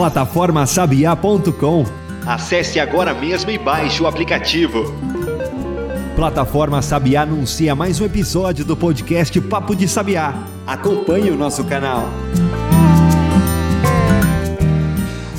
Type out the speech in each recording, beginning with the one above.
Plataformasabiá.com Acesse agora mesmo e baixe o aplicativo. Plataforma Sabiá anuncia mais um episódio do podcast Papo de Sabiá. Acompanhe o nosso canal.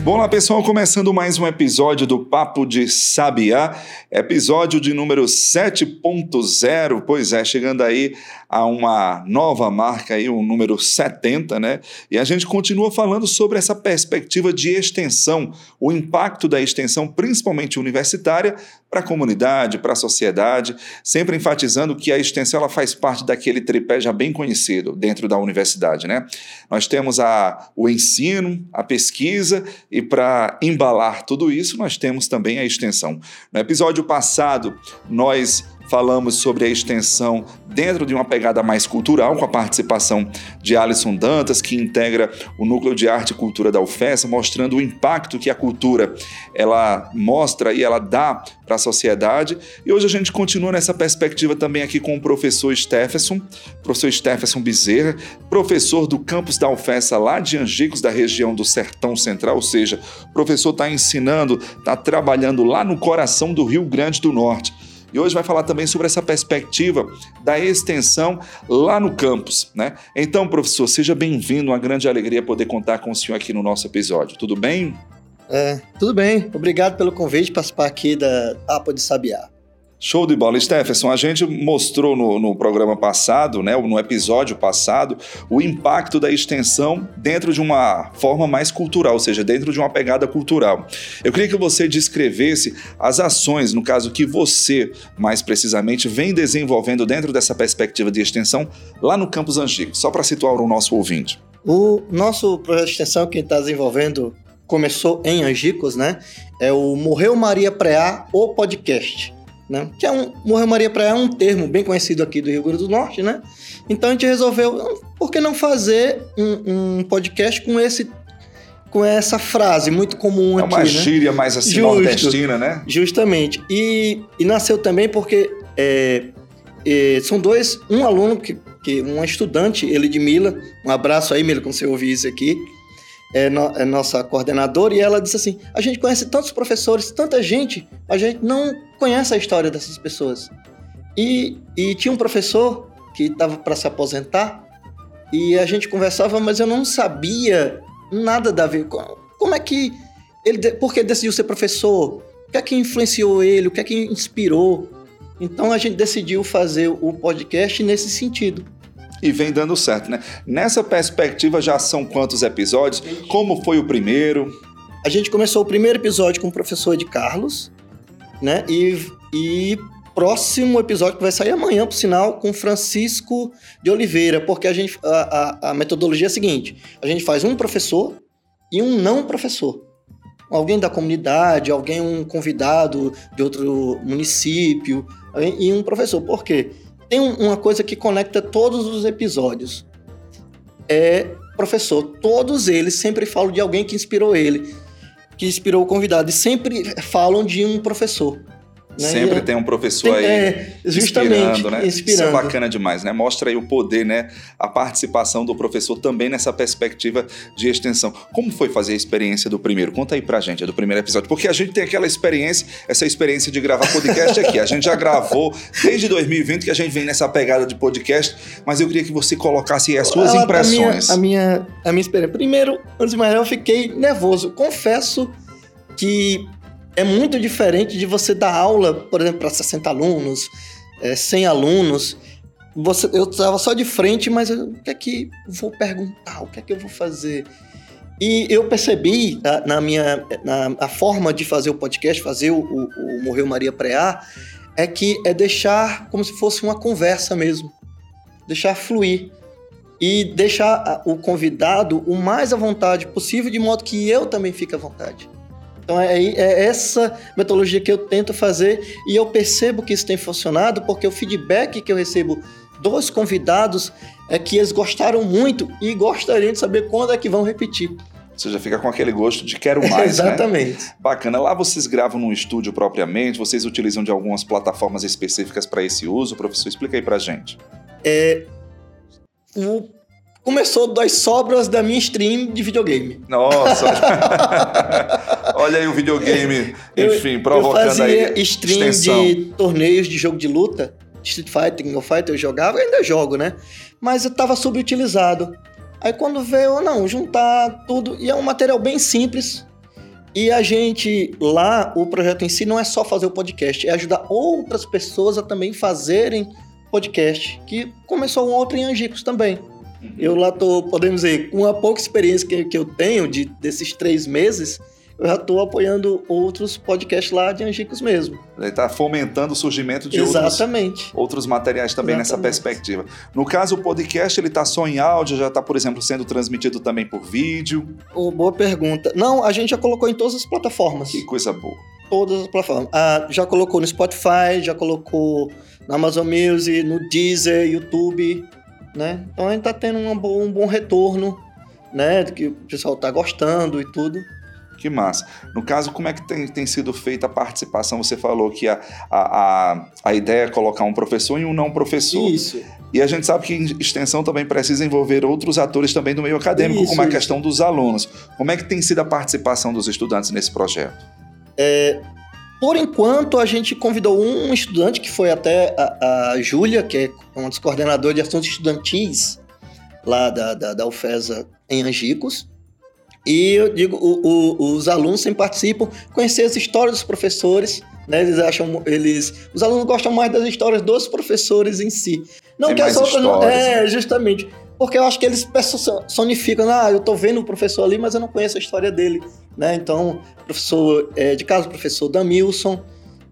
Bom lá, pessoal, começando mais um episódio do Papo de Sabiá, episódio de número 7.0, pois é, chegando aí a uma nova marca aí, o número 70, né? E a gente continua falando sobre essa perspectiva de extensão, o impacto da extensão, principalmente universitária, para a comunidade, para a sociedade, sempre enfatizando que a extensão ela faz parte daquele tripé já bem conhecido dentro da universidade, né? Nós temos a, o ensino, a pesquisa e para embalar tudo isso, nós temos também a extensão. No episódio passado, nós falamos sobre a extensão dentro de uma pegada mais cultural, com a participação de Alisson Dantas, que integra o Núcleo de Arte e Cultura da UFES, mostrando o impacto que a cultura ela mostra e ela dá para a sociedade. E hoje a gente continua nessa perspectiva também aqui com o professor Stephenson, professor Stephenson Bezerra, professor do campus da UFES lá de Angicos, da região do Sertão Central, ou seja, o professor está ensinando, está trabalhando lá no coração do Rio Grande do Norte e hoje vai falar também sobre essa perspectiva da extensão lá no campus, né? Então, professor, seja bem-vindo, uma grande alegria poder contar com o senhor aqui no nosso episódio. Tudo bem? É, tudo bem. Obrigado pelo convite de participar aqui da APA de Sabiá. Show de bola. Stephenson, a gente mostrou no, no, programa passado, né, no episódio passado, o impacto da extensão dentro de uma forma mais cultural, ou seja, dentro de uma pegada cultural. Eu queria que você descrevesse as ações, no caso que você, mais precisamente, vem desenvolvendo dentro dessa perspectiva de extensão lá no Campus Angico, só para situar o nosso ouvinte. O nosso projeto de extensão que está desenvolvendo começou em Angicos, né? É o Morreu Maria Preá, o podcast né? Que é um Morreu Maria Praia é um termo bem conhecido aqui do Rio Grande do Norte, né? Então a gente resolveu, por que não fazer um, um podcast com esse com essa frase muito comum é aqui, uma né? gíria mais assim Justo, nordestina, né? Justamente. E, e nasceu também porque é, é, são dois, um aluno que, que um estudante, ele de Mila, um abraço aí, Mila, quando você ouvir isso aqui é, no, é nossa coordenadora, e ela disse assim: a gente conhece tantos professores, tanta gente, a gente não conhece a história dessas pessoas. E, e tinha um professor que estava para se aposentar, e a gente conversava, mas eu não sabia nada da vida. Como é que ele, por que decidiu ser professor? O que é que influenciou ele? O que é que inspirou? Então a gente decidiu fazer o podcast nesse sentido e vem dando certo, né? Nessa perspectiva já são quantos episódios? Como foi o primeiro? A gente começou o primeiro episódio com o professor de Carlos, né? E, e próximo episódio que vai sair amanhã, por sinal, com Francisco de Oliveira, porque a gente a, a, a metodologia é a seguinte: a gente faz um professor e um não professor alguém da comunidade, alguém um convidado de outro município e um professor. Por quê? Tem uma coisa que conecta todos os episódios. É professor. Todos eles sempre falam de alguém que inspirou ele, que inspirou o convidado. E sempre falam de um professor. Né? Sempre tem um professor tem, aí é, inspirando, né? Inspirando. Isso é bacana demais, né? Mostra aí o poder, né? A participação do professor também nessa perspectiva de extensão. Como foi fazer a experiência do primeiro? Conta aí pra gente, do primeiro episódio. Porque a gente tem aquela experiência, essa experiência de gravar podcast aqui. A gente já gravou desde 2020 que a gente vem nessa pegada de podcast, mas eu queria que você colocasse as suas Ela, impressões. A minha, a minha, a minha experiência. Primeiro, antes de mais eu fiquei nervoso. Confesso que é muito diferente de você dar aula, por exemplo, para 60 alunos, é, 100 alunos. Você, eu estava só de frente, mas eu, o que é que vou perguntar? O que é que eu vou fazer? E eu percebi na, na minha na a forma de fazer o podcast, fazer o, o, o Morreu Maria Preá, é que é deixar como se fosse uma conversa mesmo. Deixar fluir. E deixar o convidado o mais à vontade possível, de modo que eu também fique à vontade. Então é, é, essa metodologia que eu tento fazer e eu percebo que isso tem funcionado porque o feedback que eu recebo dos convidados é que eles gostaram muito e gostariam de saber quando é que vão repetir. Você já fica com aquele gosto de quero mais, né? Exatamente. Né? Bacana. Lá vocês gravam num estúdio propriamente, vocês utilizam de algumas plataformas específicas para esse uso. Professor, explica aí pra gente. É, o começou das sobras da minha stream de videogame. Nossa! Olha aí o videogame, enfim, provocando eu fazia aí stream extensão. de torneios de jogo de luta, Street Fighter, King of Fighter, eu jogava, ainda jogo, né? Mas eu tava subutilizado. Aí quando veio, não, juntar tudo, e é um material bem simples. E a gente, lá, o projeto em si não é só fazer o podcast, é ajudar outras pessoas a também fazerem podcast, que começou um outro em Angicos também. Eu lá tô, podemos dizer, com a pouca experiência que, que eu tenho de, desses três meses, eu já tô apoiando outros podcasts lá de Angicos mesmo. Ele está fomentando o surgimento de outros, Exatamente. outros materiais também nessa Exatamente. perspectiva. No caso, o podcast, ele está só em áudio, já está, por exemplo, sendo transmitido também por vídeo. Oh, boa pergunta. Não, a gente já colocou em todas as plataformas. Que coisa boa. Todas as plataformas. Ah, já colocou no Spotify, já colocou na Amazon Music, no Deezer, YouTube, né? Então a gente tá tendo um bom, um bom retorno, né? Que o pessoal tá gostando e tudo. Que massa. No caso, como é que tem, tem sido feita a participação? Você falou que a, a, a, ideia é colocar um professor e um não professor. Isso. E a gente sabe que extensão também precisa envolver outros atores também do meio acadêmico, Isso, como a isso. questão dos alunos. Como é que tem sido a participação dos estudantes nesse projeto? Por enquanto, a gente convidou um estudante, que foi até a, a Júlia, que é uma das coordenadoras de assuntos estudantis lá da, da, da UFESA em Angicos. E eu digo, o- o- os alunos sempre participam, conhecer as histórias dos professores, né? Eles acham, eles, os alunos gostam mais das histórias dos professores em si. Não Tem que as outras não, é, né? justamente. Porque eu acho que eles personificam, ah, eu tô vendo o professor ali, mas eu não conheço a história dele, né? Então, professor, é, de caso, o professor Damilson,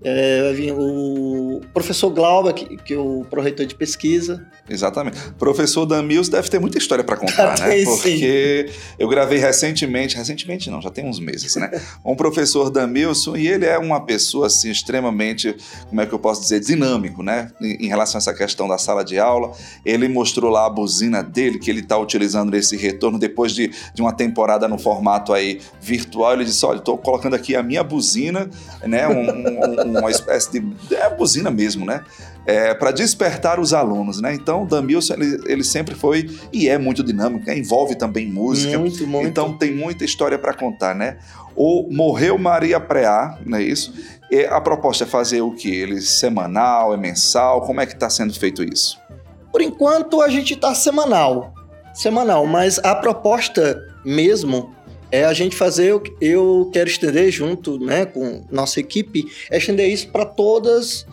é, vai vir o professor Glauber, que, que é o proreitor de pesquisa. Exatamente. Professor Damils deve ter muita história para contar, né? Tem, sim. Porque eu gravei recentemente, recentemente não, já tem uns meses, né? Um professor Damilson e ele é uma pessoa assim extremamente, como é que eu posso dizer, dinâmico, né? Em, em relação a essa questão da sala de aula, ele mostrou lá a buzina dele que ele está utilizando nesse retorno depois de, de uma temporada no formato aí virtual. Ele disse, olha, estou colocando aqui a minha buzina, né? Um- um- uma espécie de é buzina mesmo, né? é, para despertar os alunos, né? Então, o Damilson, ele, ele sempre foi e é muito dinâmico, né? envolve também música. Muito, muito. Então, tem muita história para contar, né? O Morreu Maria Preá, não é isso? E a proposta é fazer o que? Ele semanal, é mensal? Como é que está sendo feito isso? Por enquanto, a gente tá semanal. Semanal, mas a proposta mesmo é a gente fazer, eu, eu quero estender junto né, com nossa equipe, é estender isso para todas,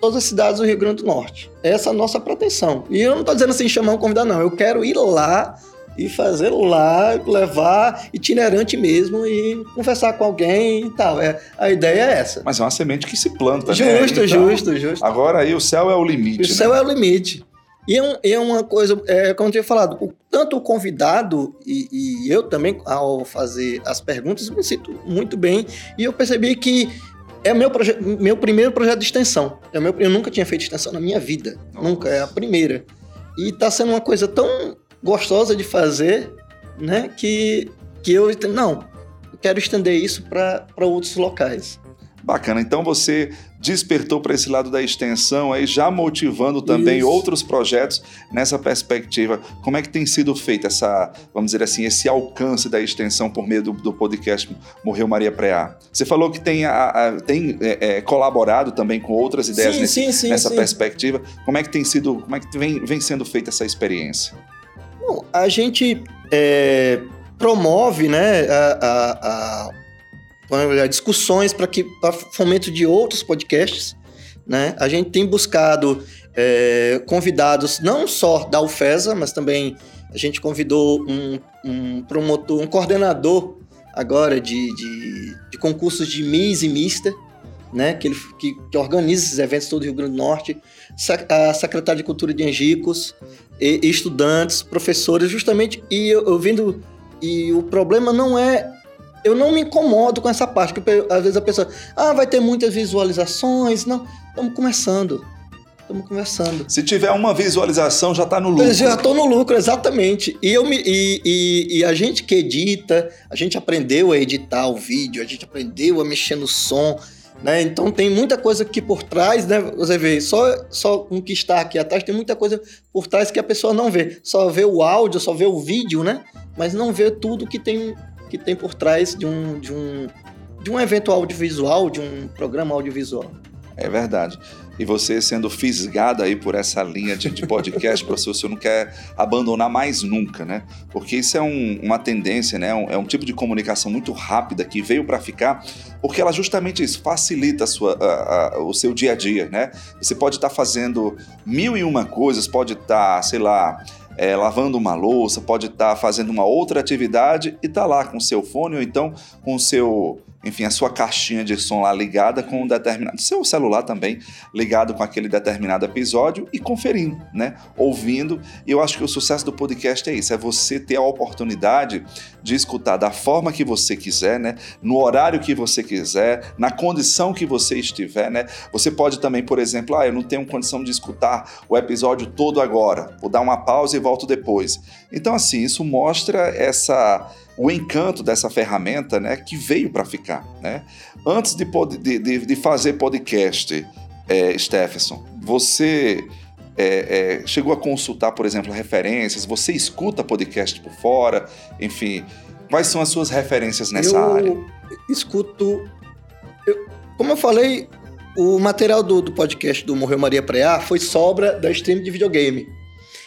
todas as cidades do Rio Grande do Norte. Essa é a nossa pretensão. E eu não tô dizendo assim, chamar um convidado, não. Eu quero ir lá e fazer lá, levar itinerante mesmo e conversar com alguém e tal. É, a ideia é essa. Mas é uma semente que se planta, né? Justo, Então, justo, justo. Agora aí o céu é o limite, O céu né? é o limite. E é, um- é uma coisa, é, como eu tinha falado, o- tanto o convidado e, e eu também, ao fazer as perguntas, me sinto muito bem. E eu percebi que é meu, meu primeiro projeto de extensão. É meu, eu nunca tinha feito extensão na minha vida. Nossa. Nunca, é a primeira. E tá sendo uma coisa tão gostosa de fazer, né? Que, que eu, não, eu quero estender isso para outros locais. Bacana. Então você despertou para esse lado da extensão aí, já motivando também Isso. outros projetos nessa perspectiva. Como é que tem sido feita essa, vamos dizer assim, esse alcance da extensão por meio do, do podcast Morreu Maria Preá? Você falou que tem, a- a- tem é, é, colaborado também com outras ideias sim, nesse- sim, sim, nessa perspectiva. Como é que tem sido, como é que vem, vem sendo feita essa experiência? Bom, a gente é, promove né, a, a- a- vamos dizer, discussões para que para fomento de outros podcasts. Né? A gente tem buscado é, convidados não só da UFESA, mas também a gente convidou um, um promotor, um coordenador agora de, de, de concursos de Miss e Mister, né? que, ele, que, que organiza esses eventos todo o Rio Grande do Norte, a secretária de Cultura de Angicos, e, e estudantes, professores, justamente, e eu, eu vendo, e o problema não é, eu não me incomodo com essa parte, porque às vezes a pessoa, ah, vai ter muitas visualizações, não, estamos começando, estamos conversando. Se tiver uma visualização, já está no lucro. Eu já estou no lucro, exatamente. E, eu me, e, e- e a gente que edita, a gente aprendeu a editar o vídeo, a gente aprendeu a mexer no som. Né? Então tem muita coisa que por trás, né? Você vê, só, só um que está aqui atrás, tem muita coisa por trás que a pessoa não vê. Só vê o áudio, só vê o vídeo, né? Mas não vê tudo que tem, que tem por trás de um, de, um, de um evento audiovisual, de um programa audiovisual. É verdade. E você sendo fisgado aí por essa linha de, de podcast, professor, você não quer abandonar mais nunca, né? Porque isso é um, uma tendência, né? Um, é um tipo de comunicação muito rápida que veio para ficar, porque ela justamente isso, facilita a sua, a, a, o seu dia a dia, né? Você pode estar tá fazendo mil e uma coisas, pode estar, tá, sei lá, é, lavando uma louça, pode estar tá fazendo uma outra atividade e tá lá com seu fone ou então com seu enfim, a sua caixinha de som lá ligada com um determinado, seu celular também ligado com aquele determinado episódio e conferindo, né? Ouvindo. E eu acho que o sucesso do podcast é isso, é você ter a oportunidade de escutar da forma que você quiser, né? No horário que você quiser, na condição que você estiver, né? Você pode também, por exemplo, ah, eu não tenho condição de escutar o episódio todo agora, vou dar uma pausa e volto depois. Então, assim, isso mostra essa o encanto dessa ferramenta né, que veio para ficar. Né? Antes de, de, de fazer podcast, é, Stephenson, você é, é, chegou a consultar, por exemplo, referências? Você escuta podcast por fora? Enfim, quais são as suas referências nessa eu área? Escuto. Eu, como eu falei, o material do, do podcast do Morreu Maria Preá foi sobra da stream de videogame.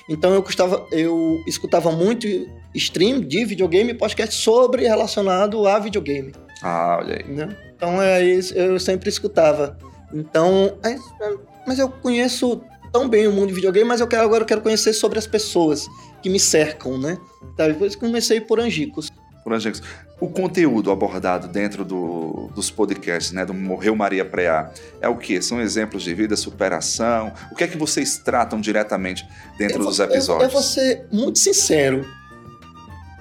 Então eu, custava, eu escutava muito stream de videogame podcast sobre relacionado a videogame. Ah, olha aí. Né? Então é isso, eu sempre escutava. Então, é, é, mas eu conheço tão bem o mundo de videogame, mas eu quero, agora eu quero conhecer sobre as pessoas que me cercam, né? Tá, depois comecei por Angicos. Por Angicos. O conteúdo abordado dentro do, dos podcasts, né, do Morreu Maria Preá, é o que? São exemplos de vida, superação? O que é que vocês tratam diretamente dentro eu dos episódios? Eu, eu vou ser muito sincero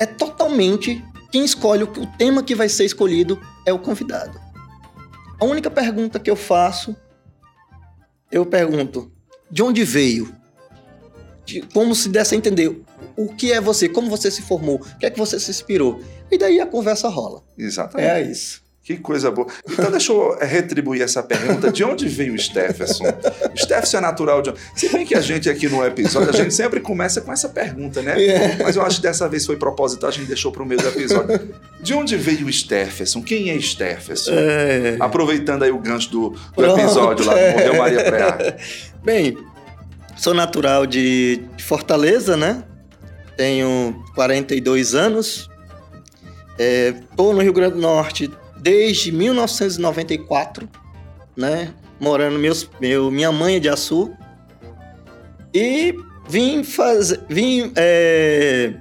é totalmente quem escolhe o, tema que vai ser escolhido é o convidado. A única pergunta que eu faço, eu pergunto: de onde veio? De, como se desse a entender o que é você, como você se formou, o que é que você se inspirou. E daí a conversa rola. Exatamente. É isso. Que coisa boa. Então, deixa eu retribuir essa pergunta. De onde veio o Stephenson? O Stephenson é natural de Se bem que a gente aqui no episódio, a gente sempre começa com essa pergunta, né? Yeah. É. Mas eu acho que dessa vez foi proposital, a gente deixou para o meio do episódio. De onde veio o Stephenson? Quem é Stephenson? É... Aproveitando aí o gancho do, do episódio lá do Morreu Maria Preá. Bem, sou natural de Fortaleza, né? Tenho 42 anos. Estou é, no Rio Grande do Norte desde 1994, né? Morando meus, meu, minha mãe é de Açu. E vim fazer. Vim. É,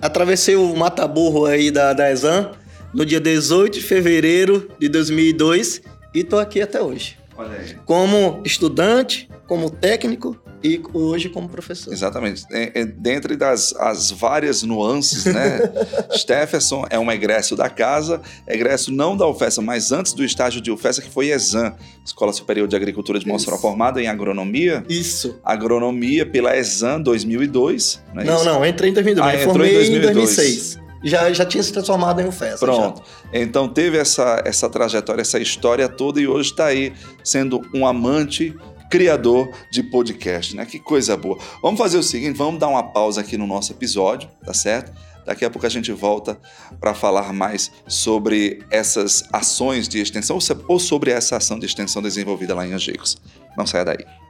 atravessei o Mataburro aí da, da Exam no dia 18 de fevereiro de 2002 e tô aqui até hoje. Olha aí. Como estudante, como técnico e hoje como professor. Exatamente. É, é, dentre das as várias nuances, né? Stephenson é um egresso da casa, egresso não da UFESA, mas antes do estágio de UFESA, que foi ESAM, Escola Superior de Agricultura de Mossoró, formada em agronomia. Isso. Agronomia pela ESAM 2002. Não, é não, não, entrei em 2002. Ah, entrou formei em 2002. em 2006 já, já tinha se transformado em UFESA. Pronto. Já. Então teve essa, essa trajetória, essa história toda e hoje está aí sendo um amante criador de podcast, né? Que coisa boa. Vamos fazer o seguinte, vamos dar uma pausa aqui no nosso episódio, tá certo? Daqui a pouco a gente volta para falar mais sobre essas ações de extensão ou sobre essa ação de extensão desenvolvida lá em Angicos. Não saia daí.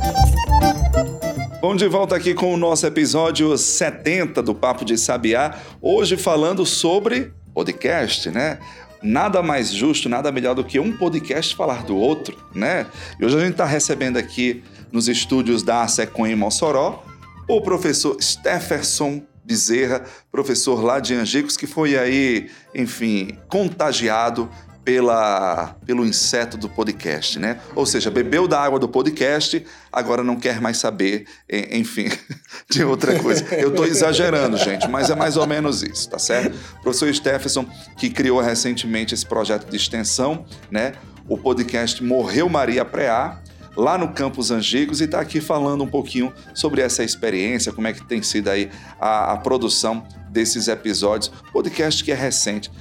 Bom, de volta aqui com o nosso episódio 70 do Papo de Sabiá, hoje falando sobre podcast, né? Nada mais justo, nada melhor do que um podcast falar do outro, né? E hoje a gente está recebendo aqui nos estúdios da Secom em Mossoró o professor Stefferson Bezerra, professor lá de Angicos, que foi aí, enfim, contagiado pela, pelo inseto do podcast, né? Ou seja, bebeu da água do podcast, agora não quer mais saber, enfim, de outra coisa. Eu estou exagerando, gente, mas é mais ou menos isso, tá certo? Professor Stephenson, que criou recentemente esse projeto de extensão, né? O podcast Morreu Maria Preá, lá no Campus Angicos e está aqui falando um pouquinho sobre essa experiência, como é que tem sido aí a, a produção desses episódios. Podcast que é recente.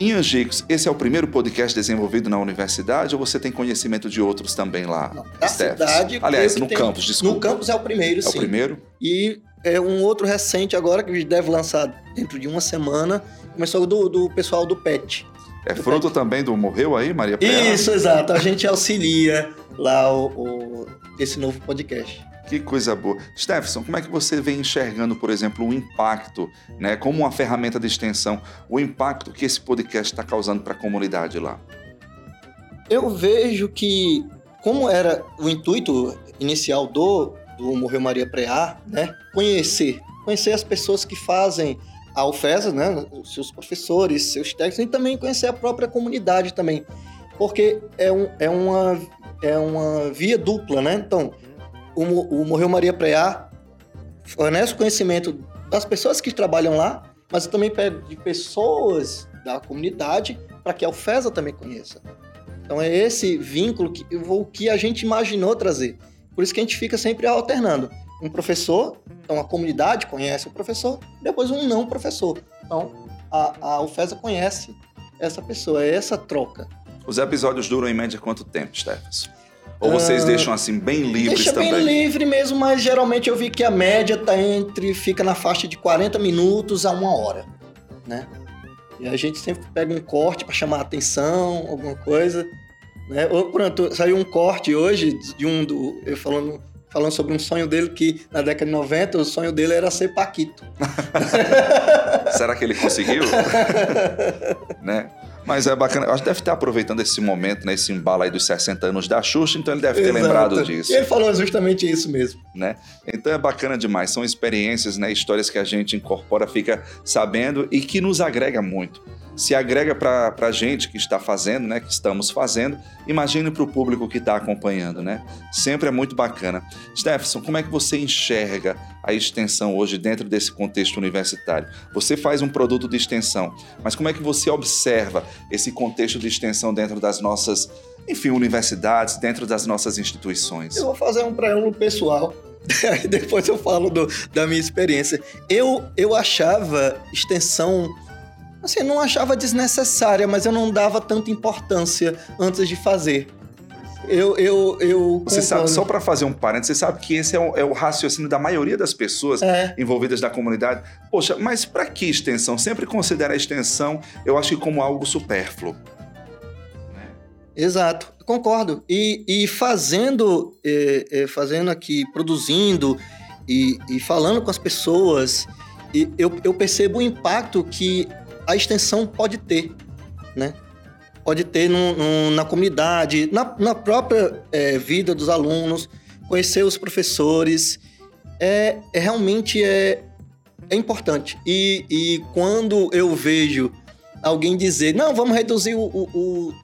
Em Angicos, esse é o primeiro podcast desenvolvido na universidade ou você tem conhecimento de outros também lá? Não, na cidade. Aliás, no tem, campus, desculpa. No campus é o primeiro, é sim. É o primeiro? E é um outro recente agora que deve lançar dentro de uma semana. Começou do, do pessoal do PET. É fruto PET. também do Morreu aí, Maria Pera? Isso, exato. A gente auxilia lá o, o, esse novo podcast. Que coisa boa. Stephenson, como é que você vem enxergando, por exemplo, o impacto, né, como uma ferramenta de extensão, o impacto que esse podcast está causando para a comunidade lá? Eu vejo que, como era o intuito inicial do, do Morreu Maria Preá, né, conhecer, conhecer as pessoas que fazem a UFESA, né, seus professores, seus técnicos, e também conhecer a própria comunidade também, porque é, um, é, uma, é uma via dupla, né? Então, o, o Morreu Maria Preá fornece conhecimento das pessoas que trabalham lá, mas também de pessoas da comunidade para que a UFESA também conheça. Então é esse vínculo que, o que a gente imaginou trazer. Por isso que a gente fica sempre alternando. Um professor, então a comunidade conhece o professor, depois um não professor. Então a, a UFESA conhece essa pessoa, é essa troca. Os episódios duram em média quanto tempo, Stefans? Ou vocês uh, deixam assim bem livres deixa também? Deixa bem livre mesmo, mas geralmente eu vi que a média tá entre fica na faixa de 40 minutos a uma hora, né? E a gente sempre pega um corte para chamar a atenção, alguma coisa, né? Ou pronto, saiu um corte hoje de um do eu falando falando sobre um sonho dele que na década de 90 o sonho dele era ser paquito. Será que ele conseguiu? né? Mas é bacana, acho que deve estar aproveitando esse momento, né, esse embalo aí dos 60 anos da Xuxa, então ele deve ter Exato. lembrado disso. E ele falou justamente isso mesmo. Né? Então é bacana demais, são experiências, né, histórias que a gente incorpora, fica sabendo e que nos agrega muito se agrega para a gente que está fazendo, né, que estamos fazendo, imagine para o público que está acompanhando, né? Sempre é muito bacana. Stephenson, como é que você enxerga a extensão hoje dentro desse contexto universitário? Você faz um produto de extensão, mas como é que você observa esse contexto de extensão dentro das nossas, enfim, universidades, dentro das nossas instituições? Eu vou fazer um preâmbulo pessoal. Depois eu falo do, da minha experiência. Eu, eu achava extensão Assim, não achava desnecessária, mas eu não dava tanta importância antes de fazer. Eu, eu, eu você sabe, só para fazer um parênteses, você sabe que esse é o, é o raciocínio da maioria das pessoas é. envolvidas na comunidade. Poxa, mas para que extensão? Sempre considera a extensão, eu acho que como algo supérfluo. Exato, concordo. E, e fazendo, é, é, fazendo aqui, produzindo e, e falando com as pessoas, e eu, eu percebo o impacto que a extensão pode ter, né? Pode ter na comunidade, na, na própria é, vida dos alunos, conhecer os professores, é, é realmente é, é importante. E, e quando eu vejo alguém dizer, não, vamos reduzir o, o, o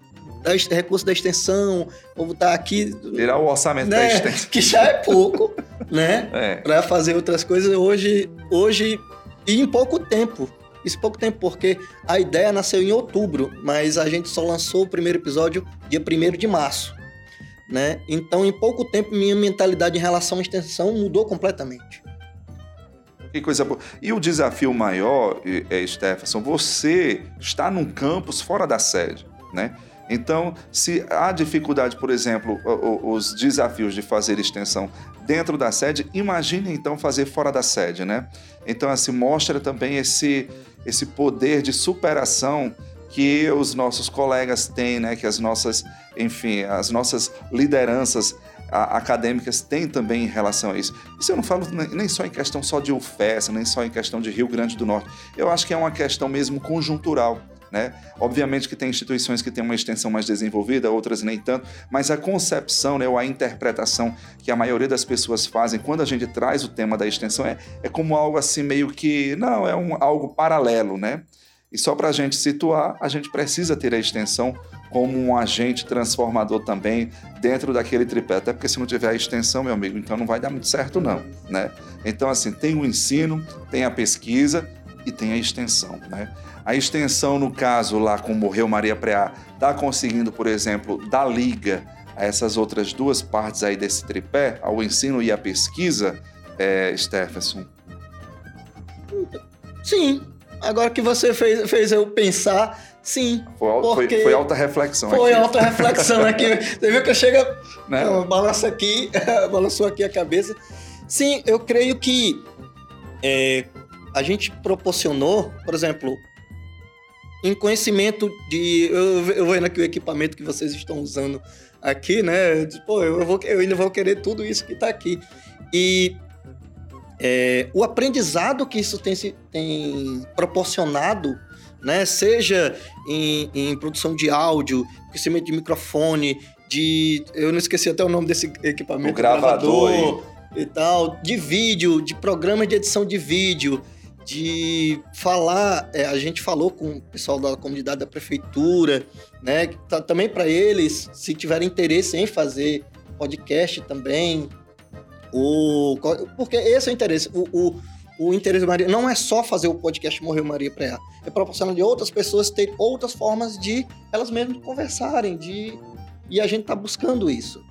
recurso da extensão, vou botar aqui. Virar o orçamento né? da extensão. Que já é pouco, né? É. Para fazer outras coisas hoje, hoje e em pouco tempo. Isso pouco tempo, porque a ideia nasceu em outubro, mas a gente só lançou o primeiro episódio dia 1 de março. Né? Então, em pouco tempo, minha mentalidade em relação à extensão mudou completamente. Que coisa boa. E o desafio maior, é, Stephenson, você está num campus fora da sede, né? Então, se há dificuldade, por exemplo, os desafios de fazer extensão dentro da sede, imagine então fazer fora da sede, né? Então, assim, mostra também esse, esse poder de superação que os nossos colegas têm, né? Que as nossas, enfim, as nossas lideranças acadêmicas têm também em relação a isso. Isso eu não falo nem só em questão só de UFES, nem só em questão de Rio Grande do Norte. Eu acho que é uma questão mesmo conjuntural. Né? Obviamente que tem instituições que têm uma extensão mais desenvolvida, outras nem tanto, mas a concepção né, ou a interpretação que a maioria das pessoas fazem quando a gente traz o tema da extensão é, é como algo assim meio que, não, é um, algo paralelo, né? E só para a gente situar, a gente precisa ter a extensão como um agente transformador também dentro daquele tripé. Até porque se não tiver a extensão, meu amigo, então não vai dar muito certo não, né? Então assim, tem o ensino, tem a pesquisa e tem a extensão, né? A extensão, no caso lá com Morreu Maria Preá, está conseguindo, por exemplo, dar liga a essas outras duas partes aí desse tripé, ao ensino e à pesquisa, é, Stephenson? Sim. Agora que você fez, fez eu pensar, sim. Foi, foi, foi alta reflexão foi aqui. Alta reflexão aqui. Você viu que eu chego, né? balança aqui, balançou aqui a cabeça. Sim, eu creio que é, a gente proporcionou, por exemplo, em conhecimento de. Eu, eu vendo aqui o equipamento que vocês estão usando aqui, né? Pô, eu, vou, eu ainda vou querer tudo isso que está aqui. E é, o aprendizado que isso tem, tem proporcionado, né? Seja em, em produção de áudio, crescimento de microfone, de. Eu não esqueci até o nome desse equipamento. O gravador. gravador e tal, de vídeo, de programa de edição de vídeo de falar, é, a gente falou com o pessoal da comunidade da prefeitura, né? Tá, também para eles, se tiverem interesse em fazer podcast também, o, porque esse é o interesse. O, o, o interesse Maria não é só fazer o podcast Morreu Maria Preá, é proporcionar de outras pessoas terem outras formas de elas mesmas conversarem, de e a gente tá buscando isso.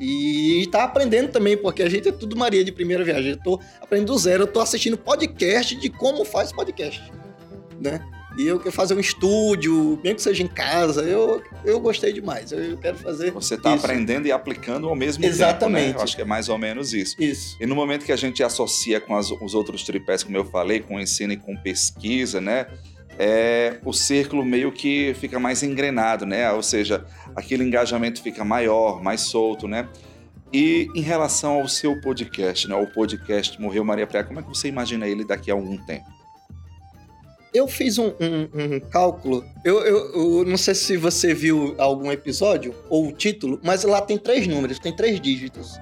E tá aprendendo também, porque a gente é tudo Maria de primeira viagem. Eu tô aprendendo do zero, eu tô assistindo podcast de como faz podcast, né? E eu quero fazer um estúdio, mesmo que seja em casa, eu, eu gostei demais. Eu quero fazer. Você está aprendendo e aplicando ao mesmo Exatamente. tempo. Né? Eu acho que é mais ou menos isso. Isso. E no momento que a gente associa com as, os outros tripés, como eu falei, com ensino e com pesquisa, né? é, o círculo meio que fica mais engrenado, né? Ou seja, aquele engajamento fica maior, mais solto, né? E em relação ao seu podcast, né? O podcast Morreu Maria Praia, como é que você imagina ele daqui a algum tempo? Eu fiz um, um, um cálculo. Eu, eu, eu, não sei se você viu algum episódio ou o título, mas lá tem três números, tem três dígitos.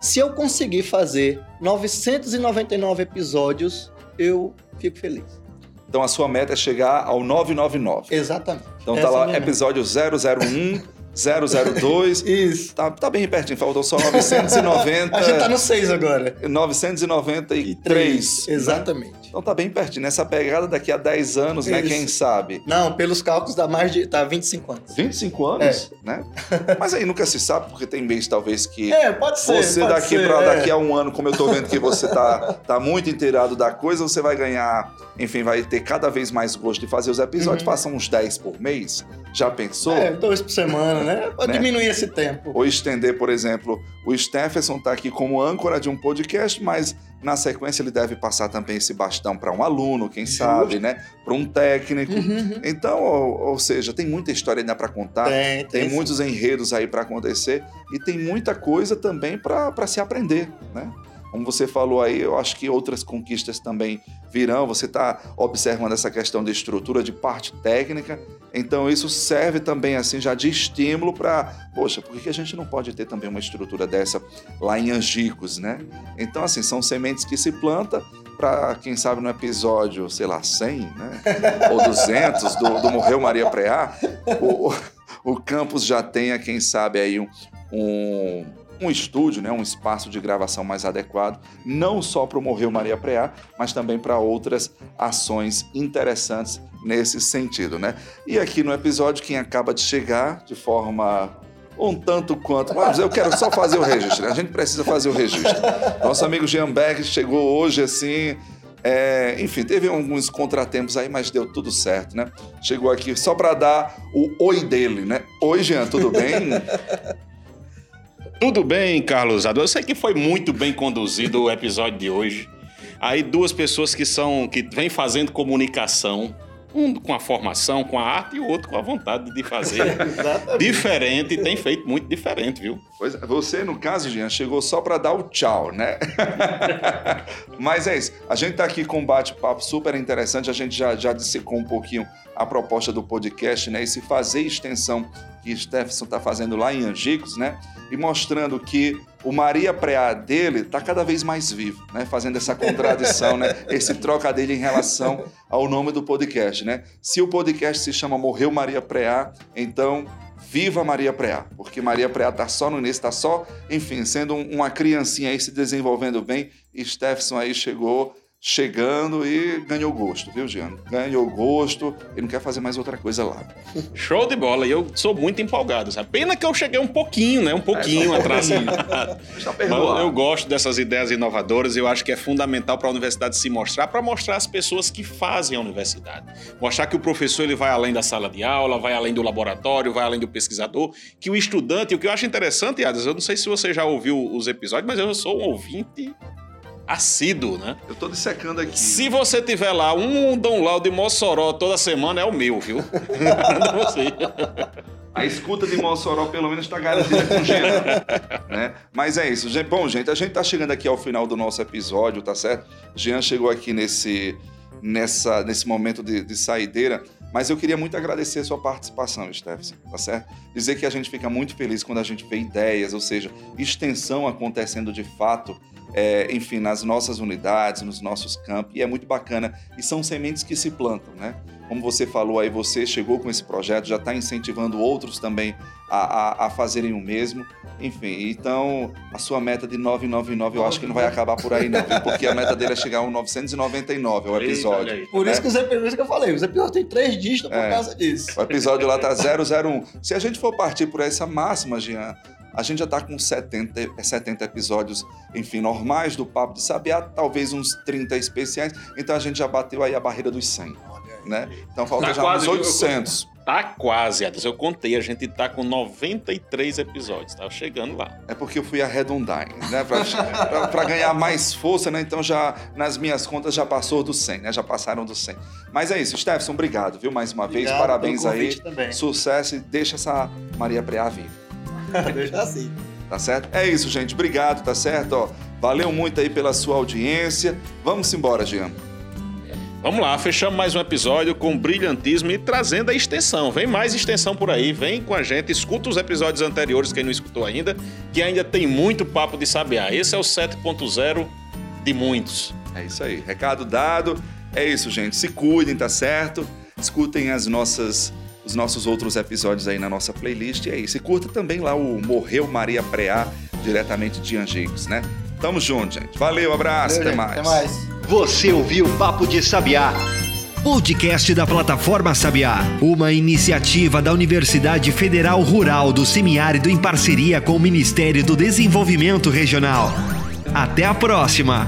Se eu conseguir fazer 999 episódios, eu fico feliz. Então a sua meta é chegar ao 999. Exatamente. Então tá Essa lá, episódio 001. 002. Isso. Tá, tá bem pertinho, faltou só 990. A gente tá no 6 agora. 993. Exatamente. Né? Então tá bem pertinho. Nessa pegada daqui a 10 anos, Isso. né? Quem sabe? Não, pelos cálculos dá mais de. tá 25 anos. 25 anos? É. Né? Mas aí nunca se sabe, porque tem mês talvez que. É, pode ser. Você pode daqui ser, para é. daqui a um ano, como eu tô vendo que você tá, tá muito inteirado da coisa, você vai ganhar. Enfim, vai ter cada vez mais gosto de fazer os episódios. Uhum. Faça uns 10 por mês. Já pensou? É, dois por semana, né? Pode né? diminuir esse tempo. Ou estender, por exemplo, o Stephenson está aqui como âncora de um podcast, mas na sequência ele deve passar também esse bastão para um aluno, quem Justo. sabe, né? Para um técnico. Uhum. Então, ou, ou, seja, tem muita história ainda para contar, tem, tem, tem muitos enredos aí para acontecer e tem muita coisa também para se aprender, né? Como você falou aí, eu acho que outras conquistas também virão. Você está observando essa questão de estrutura, de parte técnica. Então, isso serve também assim já de estímulo para, poxa, por que a gente não pode ter também uma estrutura dessa lá em Angicos, né? Então, assim, são sementes que se planta para, quem sabe, no episódio, sei lá, 100, né? Ou 200 do, do Morreu Maria Preá, o, o campus já tenha, quem sabe, aí um, um um estúdio, né, um espaço de gravação mais adequado, não só para o Morreu Maria Preá, mas também para outras ações interessantes nesse sentido. Né? E aqui no episódio, quem acaba de chegar de forma um tanto quanto. Mas eu quero só fazer o registro. A gente precisa fazer o registro. Nosso amigo Jean Berg chegou hoje assim É, enfim, teve alguns contratempos aí, mas deu tudo certo, né? Chegou aqui só para dar o oi dele, né? Oi, Jean, tudo bem? Tudo bem, Carlos Eu sei que foi muito bem conduzido o episódio de hoje. Aí duas pessoas que são que vêm fazendo comunicação um com a formação, com a arte, e o outro com a vontade de fazer diferente, e tem feito muito diferente, viu? Pois é, você, no caso, Jean, chegou só para dar o tchau, né? Mas é isso. A gente está aqui com um bate-papo super interessante. A gente já, já dissecou um pouquinho a proposta do podcast, né? Esse fazer extensão que Stephenson está fazendo lá em Angicos, né? E mostrando que o Maria Preá dele está cada vez mais vivo, né? Fazendo essa contradição, né? Esse trocadilho em relação ao nome do podcast, né? Se o podcast se chama Morreu Maria Preá, então viva Maria Preá, porque Maria Preá está só no início, está só, enfim, sendo uma criancinha aí se desenvolvendo bem. E Stephenson aí chegou chegando e ganhou gosto, viu, Giano? Ganhou gosto e não quer fazer mais outra coisa lá. Show de bola, e eu sou muito empolgado. Sabe? Pena que eu cheguei um pouquinho, né? Um pouquinho é, atrasado. Mas eu gosto dessas ideias inovadoras e eu acho que é fundamental para a universidade se mostrar, para mostrar as pessoas que fazem a universidade. Mostrar que o professor ele vai além da sala de aula, vai além do laboratório, vai além do pesquisador, que o estudante, o que eu acho interessante, Adas, eu não sei se você já ouviu os episódios, mas eu sou um ouvinte assíduo, né? Eu tô dissecando aqui. Se você tiver lá um download de Mossoró toda semana, é o meu, viu? você. A escuta de Mossoró, pelo menos, está garantida com gente. né? Mas é isso. Bom, gente, a gente tá chegando aqui ao final do nosso episódio, tá certo? Jean chegou aqui nesse, nessa, nesse momento de, de saideira. Mas eu queria muito agradecer a sua participação, Stephenson, tá certo? Dizer que a gente fica muito feliz quando a gente vê ideias, ou seja, extensão acontecendo de fato é, enfim, nas nossas unidades, nos nossos campos, e é muito bacana. E são sementes que se plantam, né? Como você falou aí, você chegou com esse projeto, já está incentivando outros também a, a, a, fazerem o mesmo. Enfim, então a sua meta de 999 eu acho que não vai acabar por aí, não, porque a meta dele é chegar a 999 o episódio. Eita, por isso né? que os episódios que eu falei, os episódios têm três dígitos por é, causa disso. O episódio lá tá 001. Se a gente for partir por essa máxima, Jean, a gente já está com 70, 70 episódios, enfim, normais do Papo de Sabiá, talvez uns 30 especiais, então a gente já bateu aí a barreira dos 100, né? Então falta tá já quase, uns 800. Tá quase, Adams. Eu contei, a gente tá com 93 episódios, tá chegando lá. É porque eu fui arredondar, né? Para ganhar mais força, né? Então já nas minhas contas já passou do 100, né? Já passaram do 100. Mas é isso, Stefson, obrigado, viu? Mais uma obrigado, vez, parabéns aí. Também. Sucesso e deixa essa Maria Preá viva. Deixa assim. Tá certo? É isso, gente. Obrigado, tá certo? Ó, valeu muito aí pela sua audiência. Vamos embora, Jean. Vamos lá, fechamos mais um episódio com brilhantismo e trazendo a extensão. Vem mais extensão por aí, vem com a gente, escuta os episódios anteriores, quem não escutou ainda, que ainda tem muito papo de sabiá. Esse é o 7.0 de muitos. É isso aí, recado dado. É isso, gente. Se cuidem, tá certo? Escutem as nossas os nossos outros episódios aí na nossa playlist. E é isso. E curta também lá o Morreu Maria Preá, diretamente de Angicos, né? Tamo junto, gente. Valeu, abraço, Valeu, até, mais. até mais. Você ouviu o Papo de Sabiá. Podcast da plataforma Sabiá, uma iniciativa da Universidade Federal Rural do Semiárido em parceria com o Ministério do Desenvolvimento Regional. Até a próxima!